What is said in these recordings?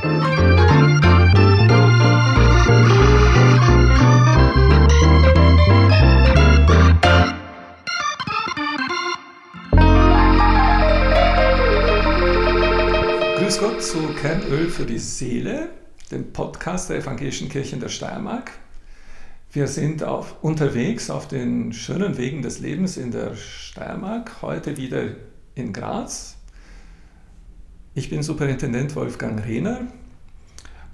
Grüß Gott zu Kernöl für die Seele, dem Podcast der Evangelischen Kirche in der Steiermark. Wir sind auf, unterwegs auf den schönen Wegen des Lebens in der Steiermark, heute wieder in Graz. Ich bin Superintendent Wolfgang Rehner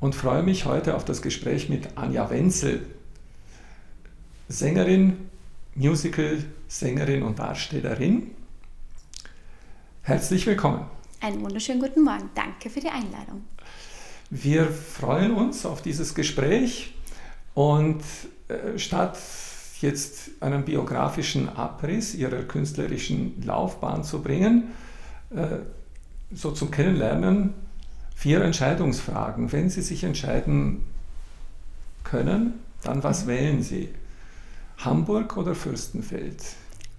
und freue mich heute auf das Gespräch mit Anja Wenzel, Sängerin, Musical-Sängerin und Darstellerin. Herzlich willkommen. Einen wunderschönen guten Morgen. Danke für die Einladung. Wir freuen uns auf dieses Gespräch und äh, statt jetzt einen biografischen Abriss Ihrer künstlerischen Laufbahn zu bringen, äh, so zum Kennenlernen vier Entscheidungsfragen. Wenn Sie sich entscheiden können, dann was mhm. wählen Sie? Hamburg oder Fürstenfeld?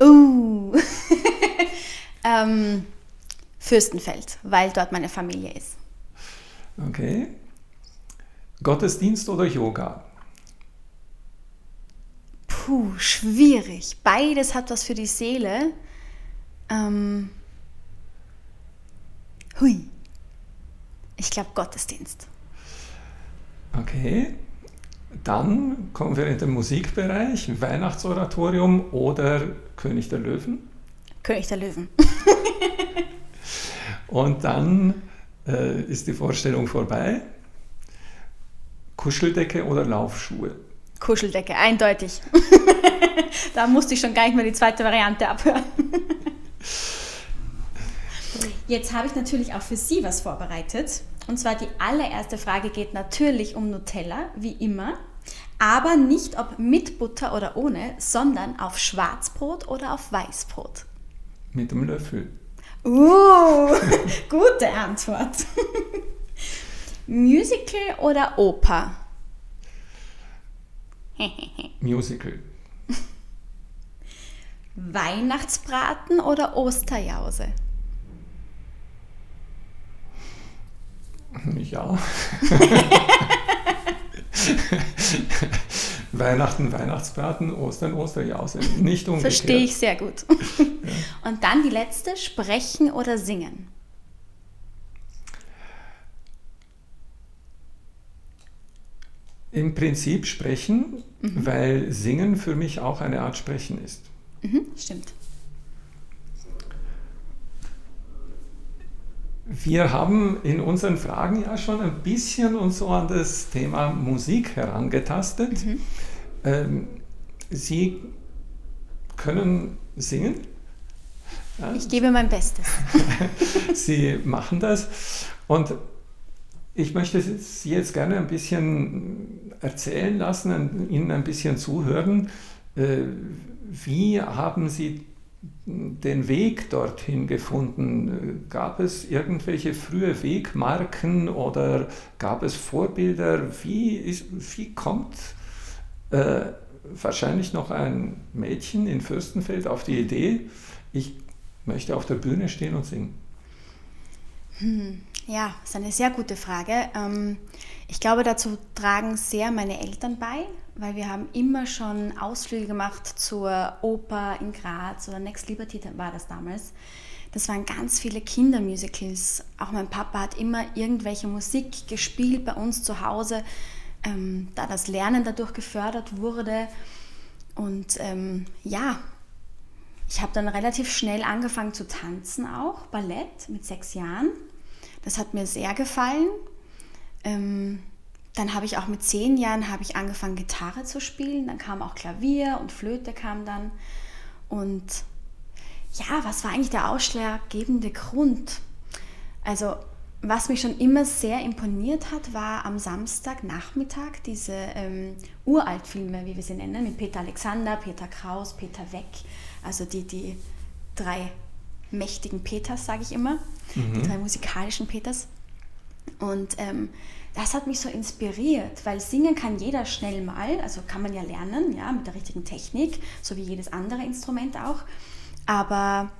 Uh, ähm, Fürstenfeld, weil dort meine Familie ist. Okay. Gottesdienst oder Yoga? Puh, schwierig. Beides hat was für die Seele. Ähm, hui. Ich glaube Gottesdienst. Okay. Dann kommen wir in den Musikbereich, Weihnachtsoratorium oder König der Löwen? König der Löwen. Und dann äh, ist die Vorstellung vorbei. Kuscheldecke oder Laufschuhe? Kuscheldecke, eindeutig. da musste ich schon gar nicht mehr die zweite Variante abhören. Jetzt habe ich natürlich auch für Sie was vorbereitet. Und zwar die allererste Frage geht natürlich um Nutella, wie immer. Aber nicht ob mit Butter oder ohne, sondern auf Schwarzbrot oder auf Weißbrot. Mit dem Löffel. Uh, gute Antwort. Musical oder Oper? Musical. Weihnachtsbraten oder Osterjause? Ja. Weihnachten, Weihnachtsbraten, Ostern, Osterjause. Nicht umgekehrt. Verstehe ich sehr gut. Ja. Und dann die letzte, sprechen oder singen? Im Prinzip sprechen, mhm. weil Singen für mich auch eine Art Sprechen ist. Mhm, stimmt. Wir haben in unseren Fragen ja schon ein bisschen uns so an das Thema Musik herangetastet. Mhm. Ähm, Sie können singen. Ja. Ich gebe mein Bestes. Sie machen das. Und ich möchte Sie jetzt gerne ein bisschen erzählen lassen, Ihnen ein bisschen zuhören. Äh, wie haben Sie den Weg dorthin gefunden? Gab es irgendwelche frühe Wegmarken oder gab es Vorbilder? Wie, ist, wie kommt äh, wahrscheinlich noch ein Mädchen in Fürstenfeld auf die Idee, ich möchte auf der Bühne stehen und singen? Hm, ja, das ist eine sehr gute Frage. Ähm, ich glaube, dazu tragen sehr meine Eltern bei, weil wir haben immer schon Ausflüge gemacht zur Oper in Graz oder Next Liberty war das damals. Das waren ganz viele Kindermusicals. Auch mein Papa hat immer irgendwelche Musik gespielt bei uns zu Hause, ähm, da das Lernen dadurch gefördert wurde. Und ähm, ja, ich habe dann relativ schnell angefangen zu tanzen auch, Ballett mit sechs Jahren. Das hat mir sehr gefallen. Ähm, dann habe ich auch mit zehn Jahren habe ich angefangen Gitarre zu spielen. Dann kam auch Klavier und Flöte kam dann. Und ja, was war eigentlich der ausschlaggebende Grund? Also was mich schon immer sehr imponiert hat, war am Samstagnachmittag diese ähm, Uraltfilme, wie wir sie nennen, mit Peter Alexander, Peter Kraus, Peter Weck, also die, die drei mächtigen Peters, sage ich immer, mhm. die drei musikalischen Peters. Und ähm, das hat mich so inspiriert, weil singen kann jeder schnell mal, also kann man ja lernen, ja, mit der richtigen Technik, so wie jedes andere Instrument auch. Aber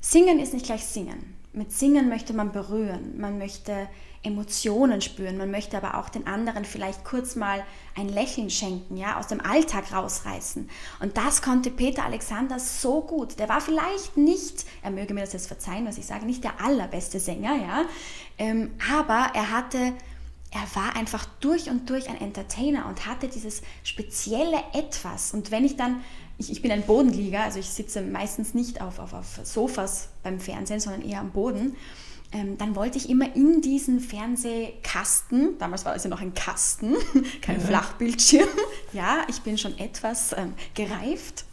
singen ist nicht gleich singen. Mit Singen möchte man berühren, man möchte Emotionen spüren, man möchte aber auch den anderen vielleicht kurz mal ein Lächeln schenken, ja, aus dem Alltag rausreißen. Und das konnte Peter Alexander so gut. Der war vielleicht nicht, er möge mir das jetzt verzeihen, was ich sage, nicht der allerbeste Sänger, ja, ähm, aber er hatte er war einfach durch und durch ein Entertainer und hatte dieses spezielle Etwas. Und wenn ich dann, ich, ich bin ein Bodenlieger, also ich sitze meistens nicht auf, auf, auf Sofas beim Fernsehen, sondern eher am Boden, ähm, dann wollte ich immer in diesen Fernsehkasten, damals war das ja noch ein Kasten, kein ja. Flachbildschirm, ja, ich bin schon etwas ähm, gereift.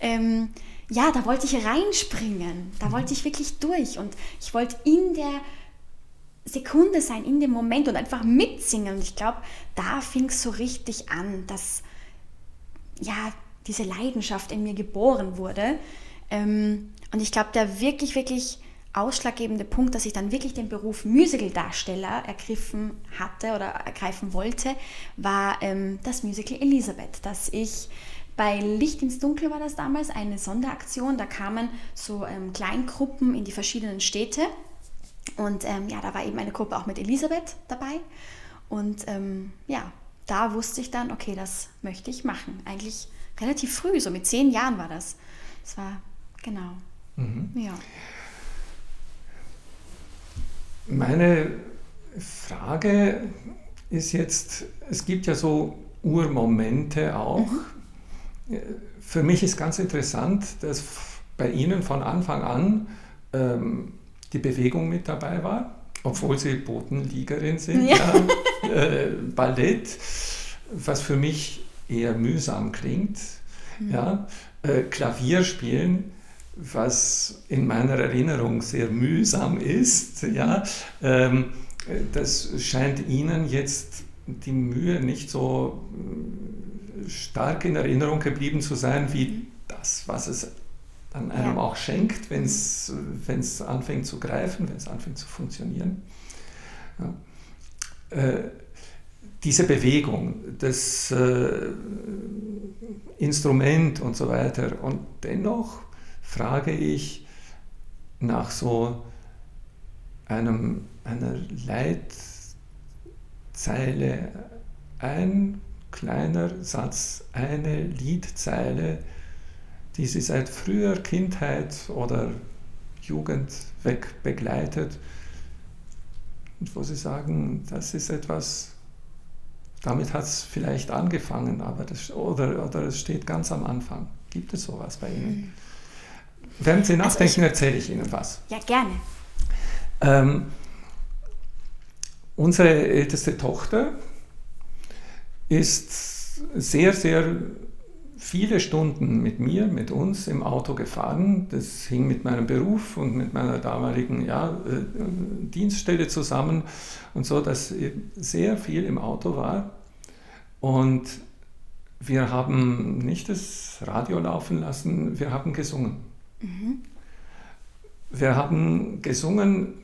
Ähm, ja, da wollte ich reinspringen, da mhm. wollte ich wirklich durch und ich wollte in der Sekunde sein in dem Moment und einfach mitsingen. Und ich glaube, da fing es so richtig an, dass ja diese Leidenschaft in mir geboren wurde. Ähm, und ich glaube, der wirklich, wirklich ausschlaggebende Punkt, dass ich dann wirklich den Beruf Musical-Darsteller ergriffen hatte oder ergreifen wollte, war ähm, das Musical Elisabeth, dass ich bei Licht ins Dunkel war das damals eine Sonderaktion. Da kamen so ähm, Kleingruppen in die verschiedenen Städte und ähm, ja, da war eben eine Gruppe auch mit Elisabeth dabei. Und ähm, ja, da wusste ich dann, okay, das möchte ich machen. Eigentlich relativ früh, so mit zehn Jahren war das. Das war, genau. Mhm. Ja. Meine Frage ist jetzt, es gibt ja so Urmomente auch. Mhm. Für mich ist ganz interessant, dass bei Ihnen von Anfang an ähm, die Bewegung mit dabei war, obwohl sie Bodenliegerin sind, ja. ja äh, Ballett, was für mich eher mühsam klingt, mhm. ja, äh, Klavier spielen, was in meiner Erinnerung sehr mühsam ist, ja, ähm, das scheint Ihnen jetzt die Mühe nicht so äh, stark in Erinnerung geblieben zu sein wie mhm. das, was es dann einem ja. auch schenkt, wenn es anfängt zu greifen, wenn es anfängt zu funktionieren. Ja. Äh, diese Bewegung, das äh, Instrument und so weiter. Und dennoch frage ich nach so einem, einer Leitzeile, ein kleiner Satz, eine Liedzeile, die sie seit früher Kindheit oder Jugend weg begleitet wo sie sagen, das ist etwas, damit hat es vielleicht angefangen, aber das, oder, oder es steht ganz am Anfang. Gibt es sowas bei Ihnen? Mhm. Während Sie also nachdenken, also erzähle ich Ihnen was. Ja, gerne. Ähm, unsere älteste Tochter ist sehr, sehr viele Stunden mit mir, mit uns im Auto gefahren. Das hing mit meinem Beruf und mit meiner damaligen ja, äh, Dienststelle zusammen und so, dass sehr viel im Auto war. Und wir haben nicht das Radio laufen lassen, wir haben gesungen. Mhm. Wir haben gesungen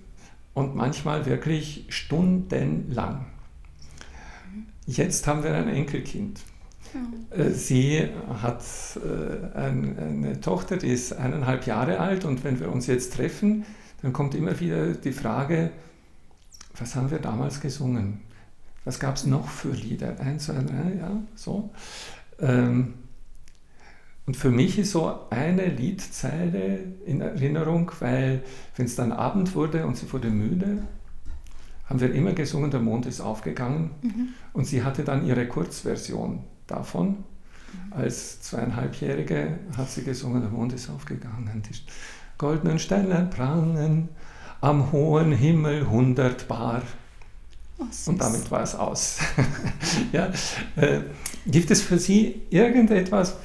und manchmal wirklich stundenlang. Mhm. Jetzt haben wir ein Enkelkind. Äh, sie hat äh, eine Tochter, die ist eineinhalb Jahre alt und wenn wir uns jetzt treffen, dann kommt immer wieder die Frage, was haben wir damals gesungen? Was gab es noch für Lieder? Eins, zwei, drei, ja, so. Ähm, und für mich ist so eine Liedzeile in Erinnerung, weil wenn es dann Abend wurde und sie wurde müde, haben wir immer gesungen, der Mond ist aufgegangen. Mhm. Und sie hatte dann ihre Kurzversion davon. Als zweieinhalbjährige hat sie gesungen, der Mond ist aufgegangen, die goldenen Sterne prangen am hohen Himmel hundertbar. Oh, und damit war es aus. ja, äh, gibt es für Sie irgendetwas,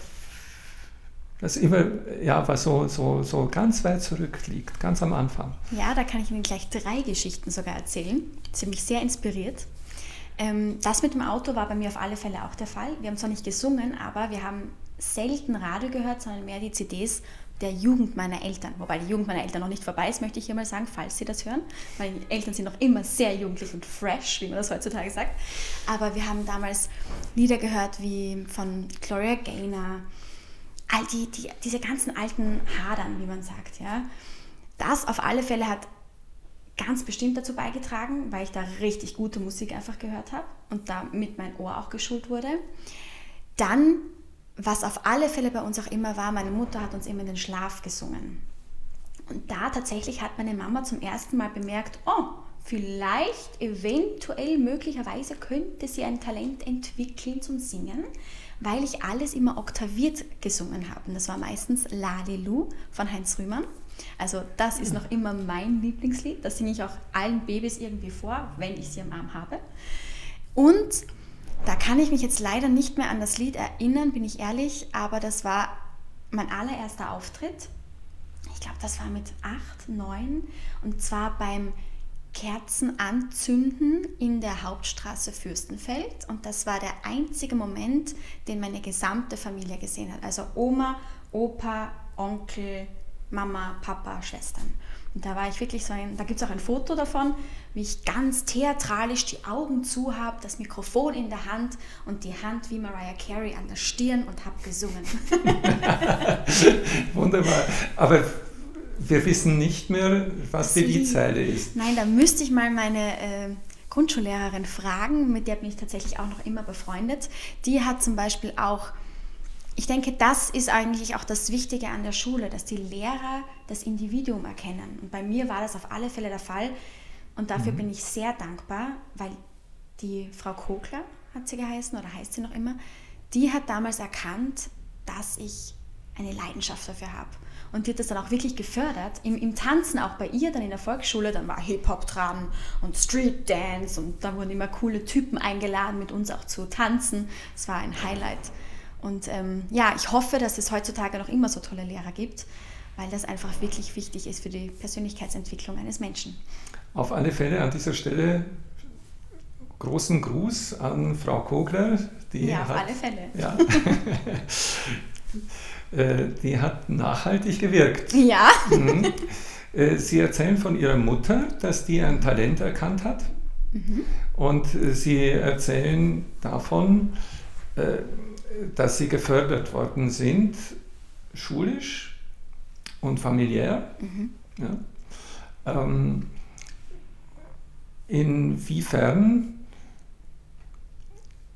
das immer, ja, was so, so, so ganz weit zurückliegt, ganz am Anfang? Ja, da kann ich Ihnen gleich drei Geschichten sogar erzählen. Sie haben mich sehr inspiriert. Ähm, das mit dem Auto war bei mir auf alle Fälle auch der Fall. Wir haben zwar nicht gesungen, aber wir haben selten Radio gehört, sondern mehr die CDs der Jugend meiner Eltern. Wobei die Jugend meiner Eltern noch nicht vorbei ist, möchte ich hier mal sagen, falls sie das hören. Die Eltern sind noch immer sehr jugendlich und fresh, wie man das heutzutage sagt. Aber wir haben damals Lieder gehört wie von Gloria Gaynor, all die, die, diese ganzen alten Hadern, wie man sagt. Ja. Das auf alle Fälle hat ganz bestimmt dazu beigetragen, weil ich da richtig gute Musik einfach gehört habe und damit mein Ohr auch geschult wurde. Dann, was auf alle Fälle bei uns auch immer war, meine Mutter hat uns immer in den Schlaf gesungen. Und da tatsächlich hat meine Mama zum ersten Mal bemerkt, oh, vielleicht, eventuell, möglicherweise könnte sie ein Talent entwickeln zum Singen, weil ich alles immer oktaviert gesungen habe. Und das war meistens Lalelu von Heinz Rühmann. Also das ist noch immer mein Lieblingslied. Das singe ich auch allen Babys irgendwie vor, wenn ich sie am Arm habe. Und da kann ich mich jetzt leider nicht mehr an das Lied erinnern, bin ich ehrlich, aber das war mein allererster Auftritt. Ich glaube, das war mit acht, neun und zwar beim Kerzen anzünden in der Hauptstraße Fürstenfeld. Und das war der einzige Moment, den meine gesamte Familie gesehen hat. Also Oma, Opa, Onkel, Mama, Papa, Schwestern. Und da war ich wirklich so ein, da gibt es auch ein Foto davon, wie ich ganz theatralisch die Augen zu habe, das Mikrofon in der Hand und die Hand wie Mariah Carey an der Stirn und habe gesungen. Wunderbar. Aber wir wissen nicht mehr, was die Liedzeile ist. Nein, da müsste ich mal meine äh, Grundschullehrerin fragen, mit der bin ich tatsächlich auch noch immer befreundet. Die hat zum Beispiel auch ich denke, das ist eigentlich auch das Wichtige an der Schule, dass die Lehrer das Individuum erkennen. Und bei mir war das auf alle Fälle der Fall. Und dafür mhm. bin ich sehr dankbar, weil die Frau Kogler, hat sie geheißen oder heißt sie noch immer, die hat damals erkannt, dass ich eine Leidenschaft dafür habe. Und die hat das dann auch wirklich gefördert. Im, Im, Tanzen, auch bei ihr, dann in der Volksschule, dann war Hip-Hop dran und Street Dance und da wurden immer coole Typen eingeladen, mit uns auch zu tanzen. Es war ein Highlight. Und ähm, ja, ich hoffe, dass es heutzutage noch immer so tolle Lehrer gibt, weil das einfach wirklich wichtig ist für die Persönlichkeitsentwicklung eines Menschen. Auf alle Fälle an dieser Stelle großen Gruß an Frau Kogler. Die ja, auf hat, alle Fälle. Ja, äh, die hat nachhaltig gewirkt. Ja. Mhm. Äh, Sie erzählen von Ihrer Mutter, dass die ein Talent erkannt hat. Mhm. Und äh, Sie erzählen davon, dass sie gefördert worden sind, schulisch und familiär. Mhm. Ja. Ähm, inwiefern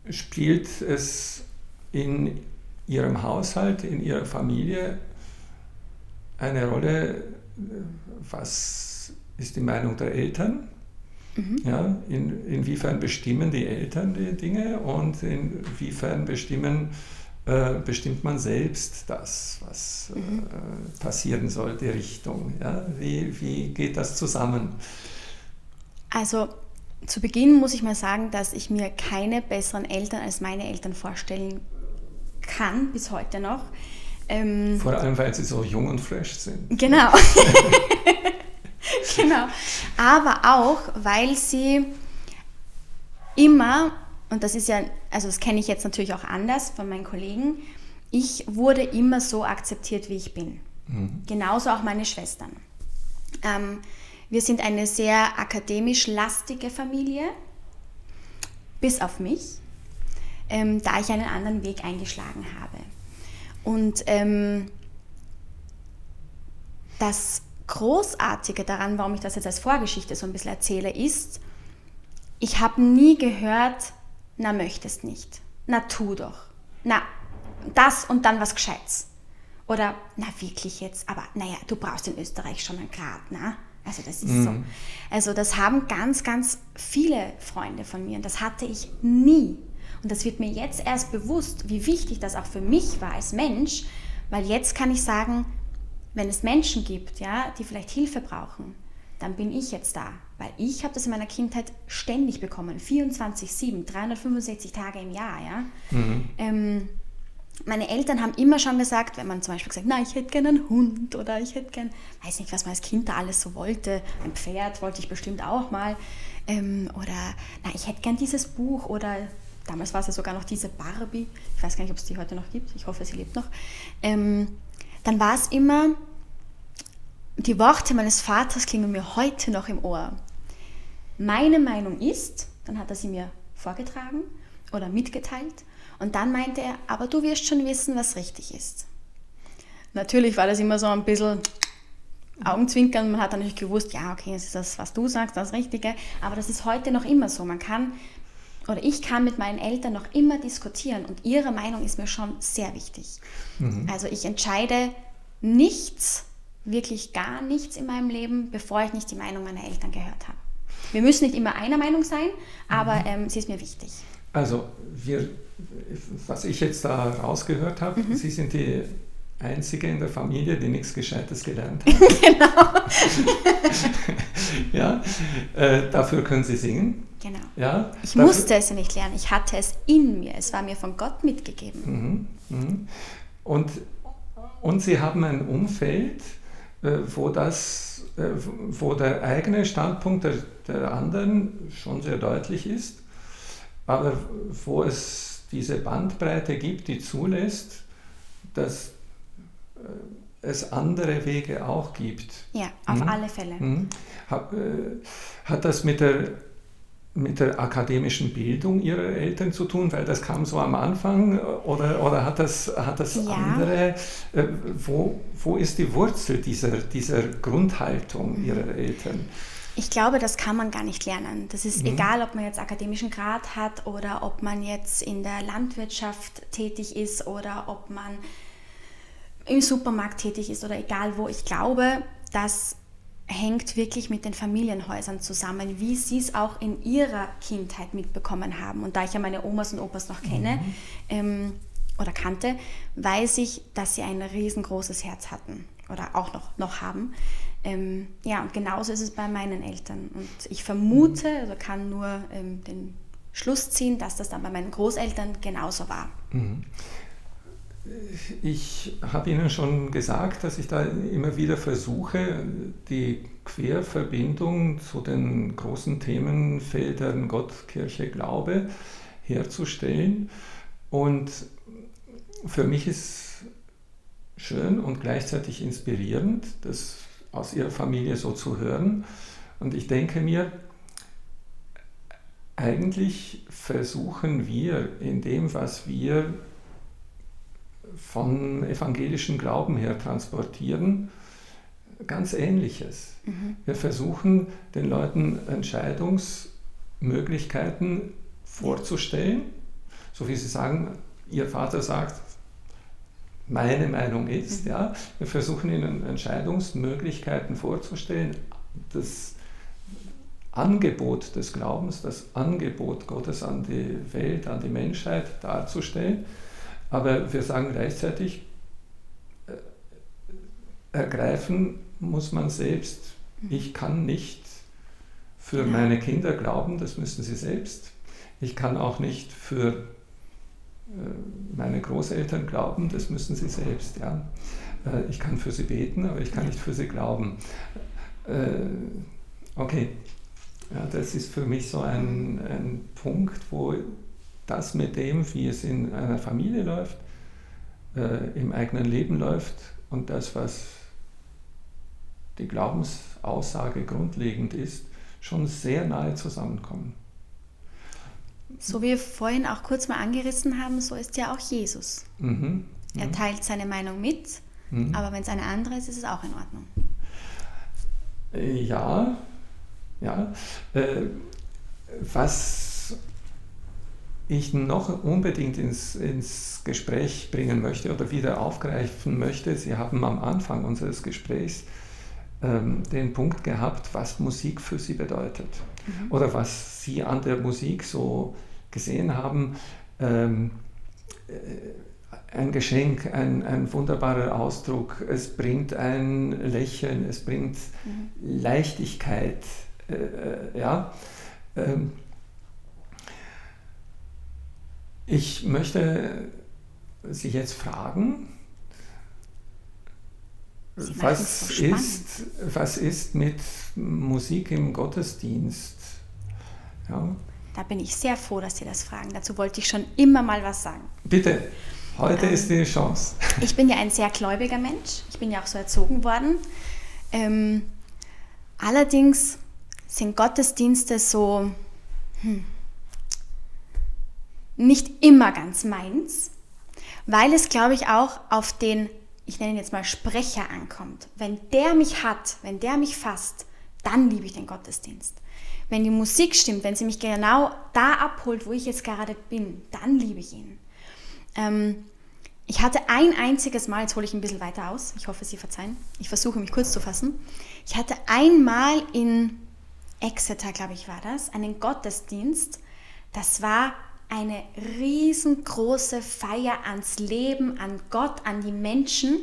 spielt es in Ihrem Haushalt, in Ihrer Familie eine Rolle, was ist die Meinung der Eltern? Mhm. Ja, in, inwiefern bestimmen die Eltern die Dinge und inwiefern bestimmen, äh, bestimmt man selbst das, was äh, mhm. äh, passieren soll, die Richtung. Ja? Wie, wie geht das zusammen? Also zu Beginn muss ich mal sagen, dass ich mir keine besseren Eltern als meine Eltern vorstellen kann, bis heute noch. Ähm, Vor allem, weil sie so jung und fresh sind. Genau. genau. Aber auch, weil sie immer, und das ist ja, also das kenne ich jetzt natürlich auch anders von meinen Kollegen, ich wurde immer so akzeptiert, wie ich bin. Mhm. Genauso auch meine Schwestern. Ähm, wir sind eine sehr akademisch lastige Familie, bis auf mich, ähm, da ich einen anderen Weg eingeschlagen habe. Und ähm, das Großartige daran, warum ich das jetzt als Vorgeschichte so ein bisschen erzähle, ist, ich habe nie gehört, na möchtest nicht, na tu doch, na das und dann was Gescheites. Oder, na wirklich jetzt, aber naja, du brauchst in Österreich schon einen Grad, na? Also das ist mhm. so. Also das haben ganz, ganz viele Freunde von mir und das hatte ich nie. Und das wird mir jetzt erst bewusst, wie wichtig das auch für mich war als Mensch, weil jetzt kann ich sagen, wenn es Menschen gibt, ja, die vielleicht Hilfe brauchen, dann bin ich jetzt da. Weil ich habe das in meiner Kindheit ständig bekommen. 24-7, 365 Tage im Jahr. Ja? Mhm. Ähm, meine Eltern haben immer schon gesagt, wenn man zum Beispiel gesagt, na, ich hätte gerne einen Hund oder ich hätte gerne, weiß nicht, was man als Kind da alles so wollte. Ein Pferd wollte ich bestimmt auch mal. Ähm, oder, na, ich hätte gerne dieses Buch oder damals war es ja sogar noch diese Barbie. Ich weiß gar nicht, ob es die heute noch gibt. Ich hoffe, sie lebt noch. Ähm, dann war es immer, die Worte meines Vaters klingen mir heute noch im Ohr. Meine Meinung ist, dann hat er sie mir vorgetragen oder mitgeteilt und dann meinte er, aber du wirst schon wissen, was richtig ist. Natürlich war das immer so ein bisschen Augenzwinkern. Man hat dann natürlich gewusst, ja, okay, das ist das, was du sagst, das Richtige. Aber das ist heute noch immer so. Man kann oder ich kann mit meinen Eltern noch immer diskutieren und ihre Meinung ist mir schon sehr wichtig. Mhm. Also ich entscheide nichts, wirklich gar nichts in meinem Leben, bevor ich nicht die Meinung meiner Eltern gehört habe. Wir müssen nicht immer einer Meinung sein, aber mhm. ähm, sie ist mir wichtig. Also wir, was ich jetzt da rausgehört habe, mhm. Sie sind die Einzige in der Familie, die nichts Gescheites gelernt hat. genau. ja, äh, dafür können Sie singen. Genau. Ja, ich dafür, musste es ja nicht lernen, ich hatte es in mir, es war mir von Gott mitgegeben. Mhm, mhm. Und, und Sie haben ein Umfeld, äh, wo, das, äh, wo der eigene Standpunkt der, der anderen schon sehr deutlich ist, aber wo es diese Bandbreite gibt, die zulässt, dass es andere Wege auch gibt. Ja, auf mhm. alle Fälle. Mhm. Hat, äh, hat das mit der, mit der akademischen Bildung Ihrer Eltern zu tun, weil das kam so am Anfang oder, oder hat das, hat das ja. andere, äh, wo, wo ist die Wurzel dieser, dieser Grundhaltung mhm. Ihrer Eltern? Ich glaube, das kann man gar nicht lernen. Das ist mhm. egal, ob man jetzt akademischen Grad hat oder ob man jetzt in der Landwirtschaft tätig ist oder ob man im Supermarkt tätig ist oder egal wo. Ich glaube, das hängt wirklich mit den Familienhäusern zusammen, wie sie es auch in ihrer Kindheit mitbekommen haben. Und da ich ja meine Omas und Opas noch kenne mhm. ähm, oder kannte, weiß ich, dass sie ein riesengroßes Herz hatten oder auch noch, noch haben. Ähm, ja, und genauso ist es bei meinen Eltern. Und ich vermute, mhm. also kann nur ähm, den Schluss ziehen, dass das dann bei meinen Großeltern genauso war. Mhm. Ich habe Ihnen schon gesagt, dass ich da immer wieder versuche, die Querverbindung zu den großen Themenfeldern Gott, Kirche, Glaube herzustellen. Und für mich ist schön und gleichzeitig inspirierend, das aus Ihrer Familie so zu hören. Und ich denke mir, eigentlich versuchen wir in dem, was wir vom evangelischen Glauben her transportieren, ganz Ähnliches. Mhm. Wir versuchen den Leuten Entscheidungsmöglichkeiten vorzustellen, so wie sie sagen, ihr Vater sagt, meine Meinung ist, mhm. ja, wir versuchen ihnen Entscheidungsmöglichkeiten vorzustellen, das Angebot des Glaubens, das Angebot Gottes an die Welt, an die Menschheit darzustellen aber wir sagen gleichzeitig, äh, ergreifen muss man selbst. Ich kann nicht für meine Kinder glauben, das müssen sie selbst. Ich kann auch nicht für äh, meine Großeltern glauben, das müssen sie selbst. Ja. Äh, ich kann für sie beten, aber ich kann nicht für sie glauben. Okay, ja, das ist für mich so ein, ein Punkt, wo das mit dem, wie es in einer Familie läuft, äh, im eigenen Leben läuft und das, was die Glaubensaussage grundlegend ist, schon sehr nahe zusammenkommen. So wie wir vorhin auch kurz mal angerissen haben, so ist ja auch Jesus. Mhm. Mhm. Er teilt seine Meinung mit, mhm. aber wenn es eine andere ist, ist es auch in Ordnung. Äh, ja, ja. Äh, was ich noch unbedingt ins, ins Gespräch bringen möchte oder wieder aufgreifen möchte. Sie haben am Anfang unseres Gesprächs ähm, den Punkt gehabt, was Musik für Sie bedeutet mhm. oder was Sie an der Musik so gesehen haben. Ähm, äh, ein Geschenk, ein, ein wunderbarer Ausdruck, es bringt ein Lächeln, es bringt mhm. Leichtigkeit. Äh, äh ja. Ähm, ich möchte Sie jetzt fragen, was so ist, was ist mit Musik im Gottesdienst? Ja. Da bin ich sehr froh, dass Sie das fragen. Dazu wollte ich schon immer mal was sagen. Bitte, heute ähm, ist die Chance. Ich bin ja ein sehr gläubiger Mensch. Ich bin ja auch so erzogen worden. Ähm, allerdings sind Gottesdienste so, hm, nicht immer ganz meins, weil es, glaube ich, auch auf den ich nenne ihn jetzt mal Sprecher ankommt, wenn der mich hat, wenn der mich fasst, dann liebe ich den Gottesdienst. Wenn die Musik stimmt, wenn sie mich genau da abholt, wo ich jetzt gerade bin, dann liebe ich ihn. Ähm, ich hatte ein einziges Mal, jetzt hole ich ein bisschen weiter aus, ich hoffe, Sie verzeihen, ich versuche mich kurz zu fassen. Ich hatte einmal in Exeter, glaube ich, war das, einen Gottesdienst. Das war eine riesengroße Feier ans Leben, an Gott, an die Menschen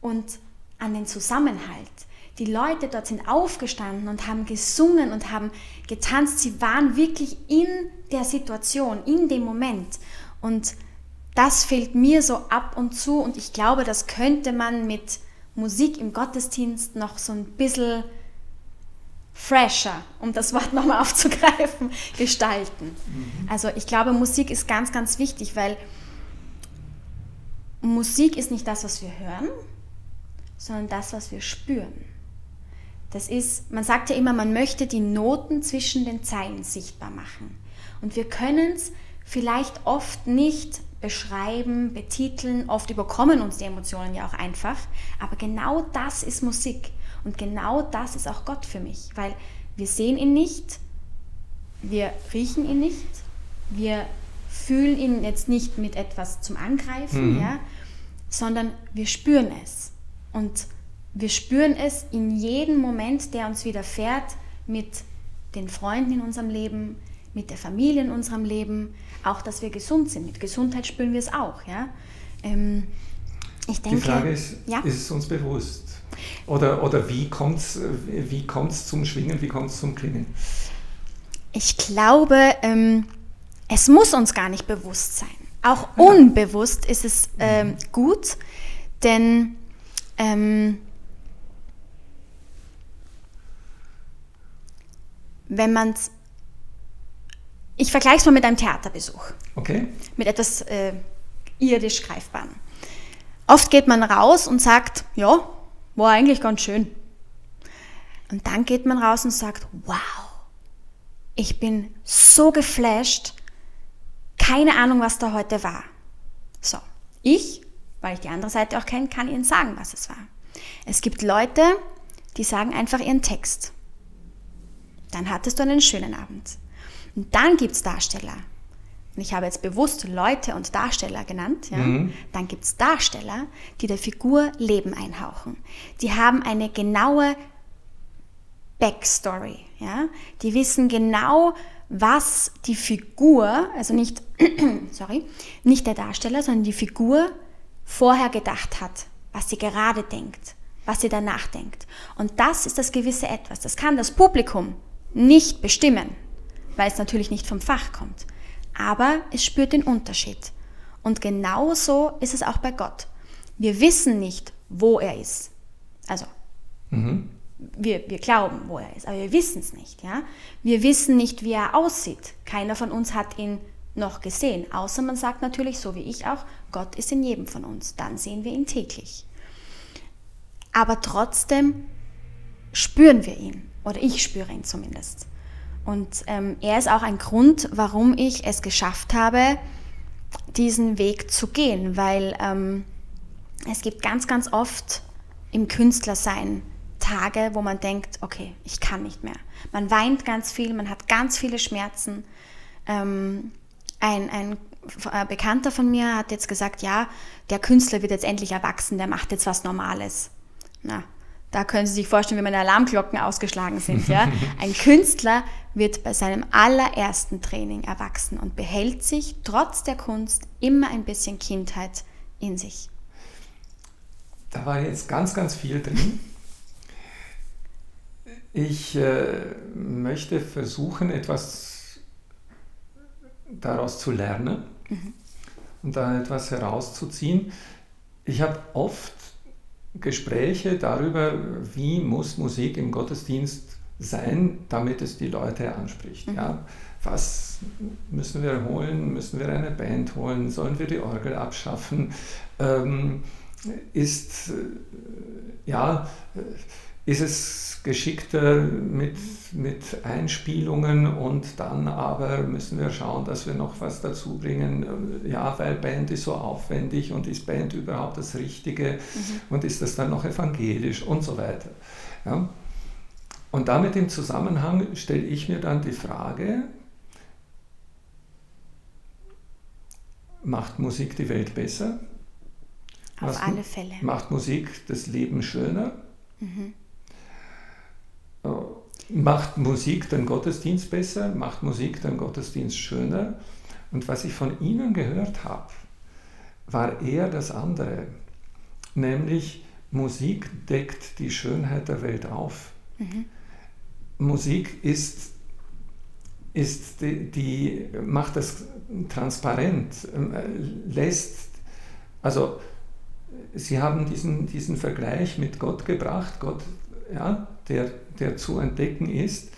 und an den Zusammenhalt. Die Leute dort sind aufgestanden und haben gesungen und haben getanzt. Sie waren wirklich in der Situation, in dem Moment. Und das fehlt mir so ab und zu und ich glaube, das könnte man mit Musik im Gottesdienst noch so ein bisschen fresher, um das Wort nochmal aufzugreifen, gestalten. Mhm. Also ich glaube, Musik ist ganz, ganz wichtig, weil Musik ist nicht das, was wir hören, sondern das, was wir spüren. Das ist, man sagt ja immer, man möchte die Noten zwischen den Zeilen sichtbar machen. Und wir können es vielleicht oft nicht beschreiben, betiteln, oft überkommen uns die Emotionen ja auch einfach, aber genau das ist Musik. Und genau das ist auch Gott für mich, weil wir sehen ihn nicht, wir riechen ihn nicht, wir fühlen ihn jetzt nicht mit etwas zum Angreifen, mhm. ja, sondern wir spüren es. Und wir spüren es in jedem Moment, der uns widerfährt, mit den Freunden in unserem Leben, mit der Familie in unserem Leben, auch dass wir gesund sind. Mit Gesundheit spüren wir es auch. Ja? Ähm, denke, Die Frage ist, ja? ist es uns bewusst? Oder, oder wie kommt es wie kommt's zum Schwingen, wie kommt es zum Klingen? Ich glaube, ähm, es muss uns gar nicht bewusst sein. Auch ja. unbewusst ist es ähm, gut, denn ähm, wenn man es. Ich vergleiche es mal mit einem Theaterbesuch. Okay. Mit etwas äh, irdisch Greifbarem. Oft geht man raus und sagt, ja, war eigentlich ganz schön. Und dann geht man raus und sagt, wow, ich bin so geflasht, keine Ahnung, was da heute war. So, ich, weil ich die andere Seite auch kenne, kann Ihnen sagen, was es war. Es gibt Leute, die sagen einfach ihren Text. Dann hattest du einen schönen Abend. Und dann gibt es Darsteller, und ich habe jetzt bewusst Leute und Darsteller genannt, ja, mhm. dann gibt es Darsteller, die der Figur Leben einhauchen. Die haben eine genaue Backstory. Ja? Die wissen genau, was die Figur, also nicht, sorry, nicht der Darsteller, sondern die Figur vorher gedacht hat, was sie gerade denkt, was sie danach denkt. Und das ist das gewisse Etwas. Das kann das Publikum nicht bestimmen, weil es natürlich nicht vom Fach kommt aber es spürt den Unterschied. Und genauso ist es auch bei Gott. Wir wissen nicht, wo er ist. Also, mhm. wir, wir glauben, wo er ist, aber wir wissen es nicht. Ja? Wir wissen nicht, wie er aussieht. Keiner von uns hat ihn noch gesehen, außer man sagt natürlich, so wie ich auch, Gott ist in jedem von uns. Dann sehen wir ihn täglich. Aber trotzdem spüren wir ihn, oder ich spüre ihn zumindest. Und ähm, er ist auch ein Grund, warum ich es geschafft habe, diesen Weg zu gehen, weil ähm, es gibt ganz, ganz oft im Künstlersein Tage, wo man denkt, okay, ich kann nicht mehr. Man weint ganz viel, man hat ganz viele Schmerzen. Ähm, ein, ein äh, Bekannter von mir hat jetzt gesagt, ja, der Künstler wird jetzt endlich erwachsen, der macht jetzt was Normales. Na, da können Sie sich vorstellen, wie meine Alarmglocken ausgeschlagen sind. Ja? Ein Künstler wird bei seinem allerersten Training erwachsen und behält sich trotz der Kunst immer ein bisschen Kindheit in sich. Da war jetzt ganz, ganz viel drin. Ich äh, möchte versuchen, etwas daraus zu lernen mhm. und da etwas herauszuziehen. Ich habe oft Gespräche darüber, wie muss Musik im Gottesdienst sein, damit es die Leute anspricht. Mhm. Ja? Was müssen wir holen? Müssen wir eine Band holen? Sollen wir die Orgel abschaffen? Ähm, ist, äh, ja, ist es geschickter mit, mit Einspielungen und dann aber müssen wir schauen, dass wir noch was dazu bringen. Ja, weil Band ist so aufwendig und ist Band überhaupt das Richtige mhm. und ist das dann noch evangelisch und so weiter. Ja. Und damit im Zusammenhang stelle ich mir dann die Frage, macht Musik die Welt besser? Auf Was, alle Fälle. Macht Musik das Leben schöner? Mhm. Äh, macht Musik den Gottesdienst besser? Macht Musik den Gottesdienst schöner? Und was ich von Ihnen gehört habe, war eher das andere, nämlich Musik deckt die Schönheit der Welt auf. Mhm. Musik ist, ist die, die, macht das transparent, äh, lässt, also Sie haben diesen, diesen Vergleich mit Gott gebracht, Gott, ja, der, der zu entdecken ist,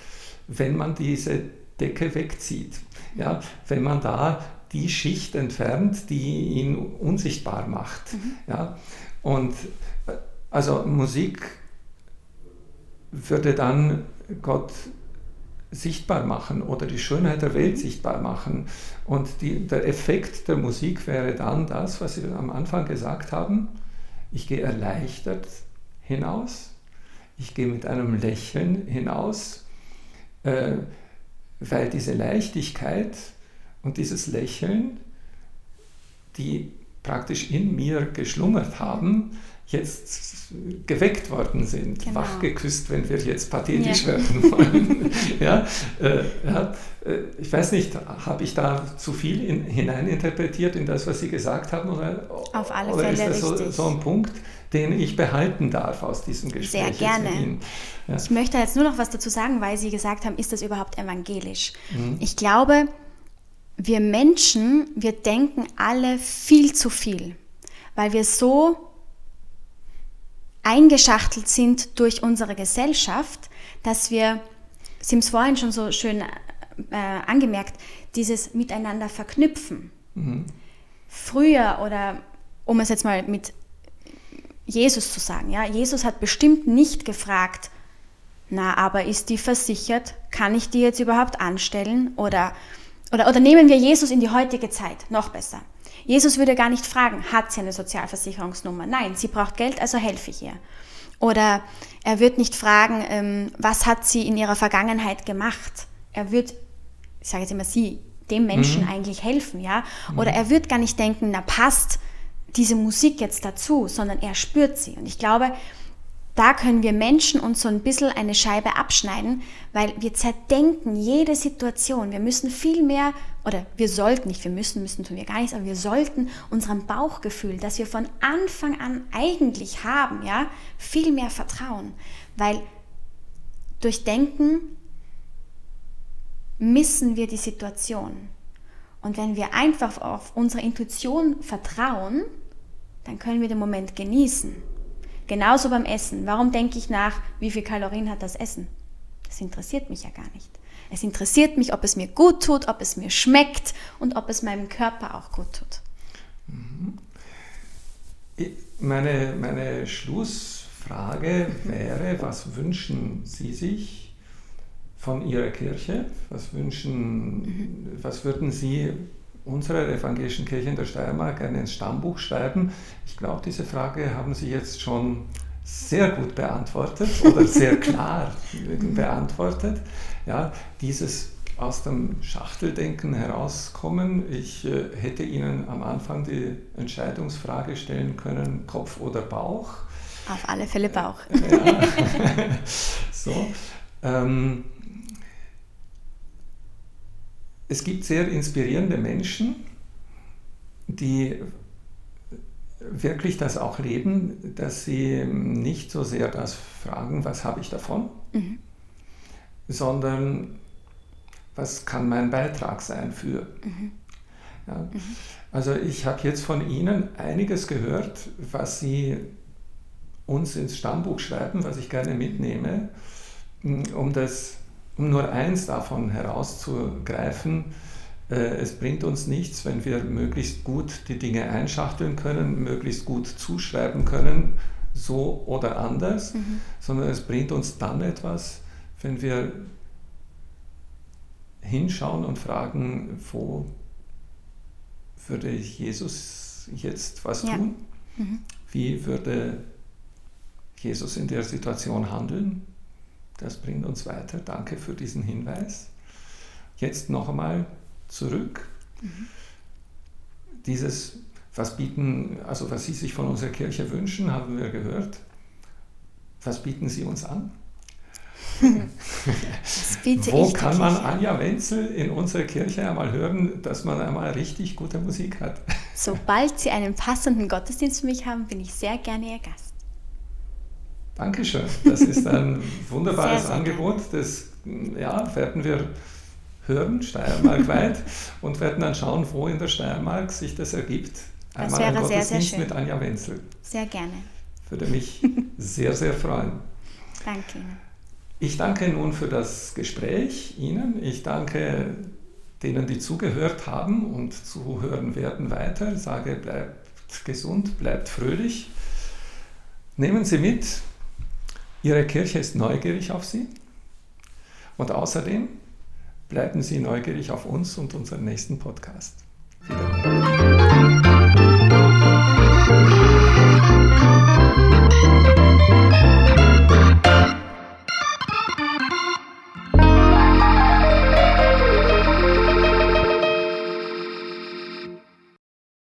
wenn man diese Decke wegzieht. Ja, wenn man da die Schicht entfernt, die ihn unsichtbar macht. Mhm. Ja, und äh, also Musik würde dann Gott sichtbar machen oder die Schönheit der Welt sichtbar machen. Und die, der Effekt der Musik wäre dann das, was Sie am Anfang gesagt haben. Ich gehe erleichtert hinaus, ich gehe mit einem Lächeln hinaus, äh, weil diese Leichtigkeit und dieses Lächeln, die praktisch in mir geschlummert haben, jetzt geweckt worden sind, genau. wachgeküsst, wenn wir jetzt pathetisch ja. werden wollen. ja, äh, ja, äh, ich weiß nicht, habe ich da zu viel in, hineininterpretiert in das, was Sie gesagt haben? Oder, Auf alle oder Fälle ist das so, so, ein Punkt, den ich behalten darf aus diesem Gespräch? Sehr gerne. Ja. Ich möchte jetzt nur noch was dazu sagen, weil Sie gesagt haben, ist das überhaupt evangelisch? Mhm. Ich glaube, wir Menschen, wir denken alle viel zu viel, weil wir so eingeschachtelt sind durch unsere Gesellschaft, dass wir, Sie haben es vorhin schon so schön äh, angemerkt, dieses Miteinander verknüpfen. Mhm. Früher oder um es jetzt mal mit Jesus zu sagen, ja, Jesus hat bestimmt nicht gefragt, na, aber ist die versichert? Kann ich die jetzt überhaupt anstellen? Oder, oder, oder nehmen wir Jesus in die heutige Zeit, noch besser. Jesus würde gar nicht fragen, hat sie eine Sozialversicherungsnummer? Nein, sie braucht Geld, also helfe ich ihr. Oder er wird nicht fragen, ähm, was hat sie in ihrer Vergangenheit gemacht? Er wird, ich sage jetzt immer sie, dem Menschen mhm. eigentlich helfen, ja? Oder mhm. er wird gar nicht denken, na passt diese Musik jetzt dazu, sondern er spürt sie. Und ich glaube, da können wir Menschen uns so ein bisschen eine Scheibe abschneiden, weil wir zerdenken jede Situation. Wir müssen viel mehr, oder wir sollten, nicht wir müssen, müssen tun wir gar nichts, aber wir sollten unserem Bauchgefühl, das wir von Anfang an eigentlich haben, ja, viel mehr vertrauen. Weil durch Denken missen wir die Situation. Und wenn wir einfach auf unsere Intuition vertrauen, dann können wir den Moment genießen. Genauso beim Essen. Warum denke ich nach, wie viel Kalorien hat das Essen? Das interessiert mich ja gar nicht. Es interessiert mich, ob es mir gut tut, ob es mir schmeckt und ob es meinem Körper auch gut tut. Mhm. Meine, meine Schlussfrage wäre, was wünschen Sie sich von Ihrer Kirche? Was, wünschen, mhm. was würden Sie unserer evangelischen Kirche in der Steiermark ins Stammbuch schreiben? Ich glaube, diese Frage haben Sie jetzt schon sehr gut beantwortet oder sehr klar beantwortet. Ja, dieses aus dem Schachteldenken herauskommen. Ich äh, hätte Ihnen am Anfang die Entscheidungsfrage stellen können, Kopf oder Bauch. Auf alle Fälle Bauch. Ja. so. Ähm, es gibt sehr inspirierende Menschen, die wirklich das auch leben, dass sie nicht so sehr das fragen, was habe ich davon, mhm. sondern was kann mein Beitrag sein für. Mhm. Ja. Mhm. Also ich habe jetzt von Ihnen einiges gehört, was Sie uns ins Stammbuch schreiben, was ich gerne mitnehme, um das um nur eins davon herauszugreifen, äh, es bringt uns nichts, wenn wir möglichst gut die Dinge einschachteln können, möglichst gut zuschreiben können, so oder anders, mhm. sondern es bringt uns dann etwas, wenn wir hinschauen und fragen, wo würde Jesus jetzt was ja. tun? Mhm. Wie würde Jesus in der Situation handeln? Das bringt uns weiter. Danke für diesen Hinweis. Jetzt noch einmal zurück. Mhm. Dieses, was bieten, also was Sie sich von unserer Kirche wünschen, haben wir gehört. Was bieten Sie uns an? Wo kann man Anja Wenzel in unserer Kirche einmal hören, dass man einmal richtig gute Musik hat? Sobald Sie einen passenden Gottesdienst für mich haben, bin ich sehr gerne Ihr Gast. Dankeschön. Das ist ein wunderbares sehr, sehr Angebot. Das ja, werden wir hören, steiermarkweit, und werden dann schauen, wo in der Steiermark sich das ergibt. Einmal das wäre ein Gottesdienst sehr, sehr schön. mit Anja Wenzel. Sehr gerne. Würde mich sehr, sehr freuen. Danke Ihnen. Ich danke nun für das Gespräch Ihnen. Ich danke denen, die zugehört haben und zuhören werden weiter. Ich sage, bleibt gesund, bleibt fröhlich. Nehmen Sie mit, Ihre Kirche ist neugierig auf Sie. Und außerdem bleiben Sie neugierig auf uns und unseren nächsten Podcast. Wiederhören.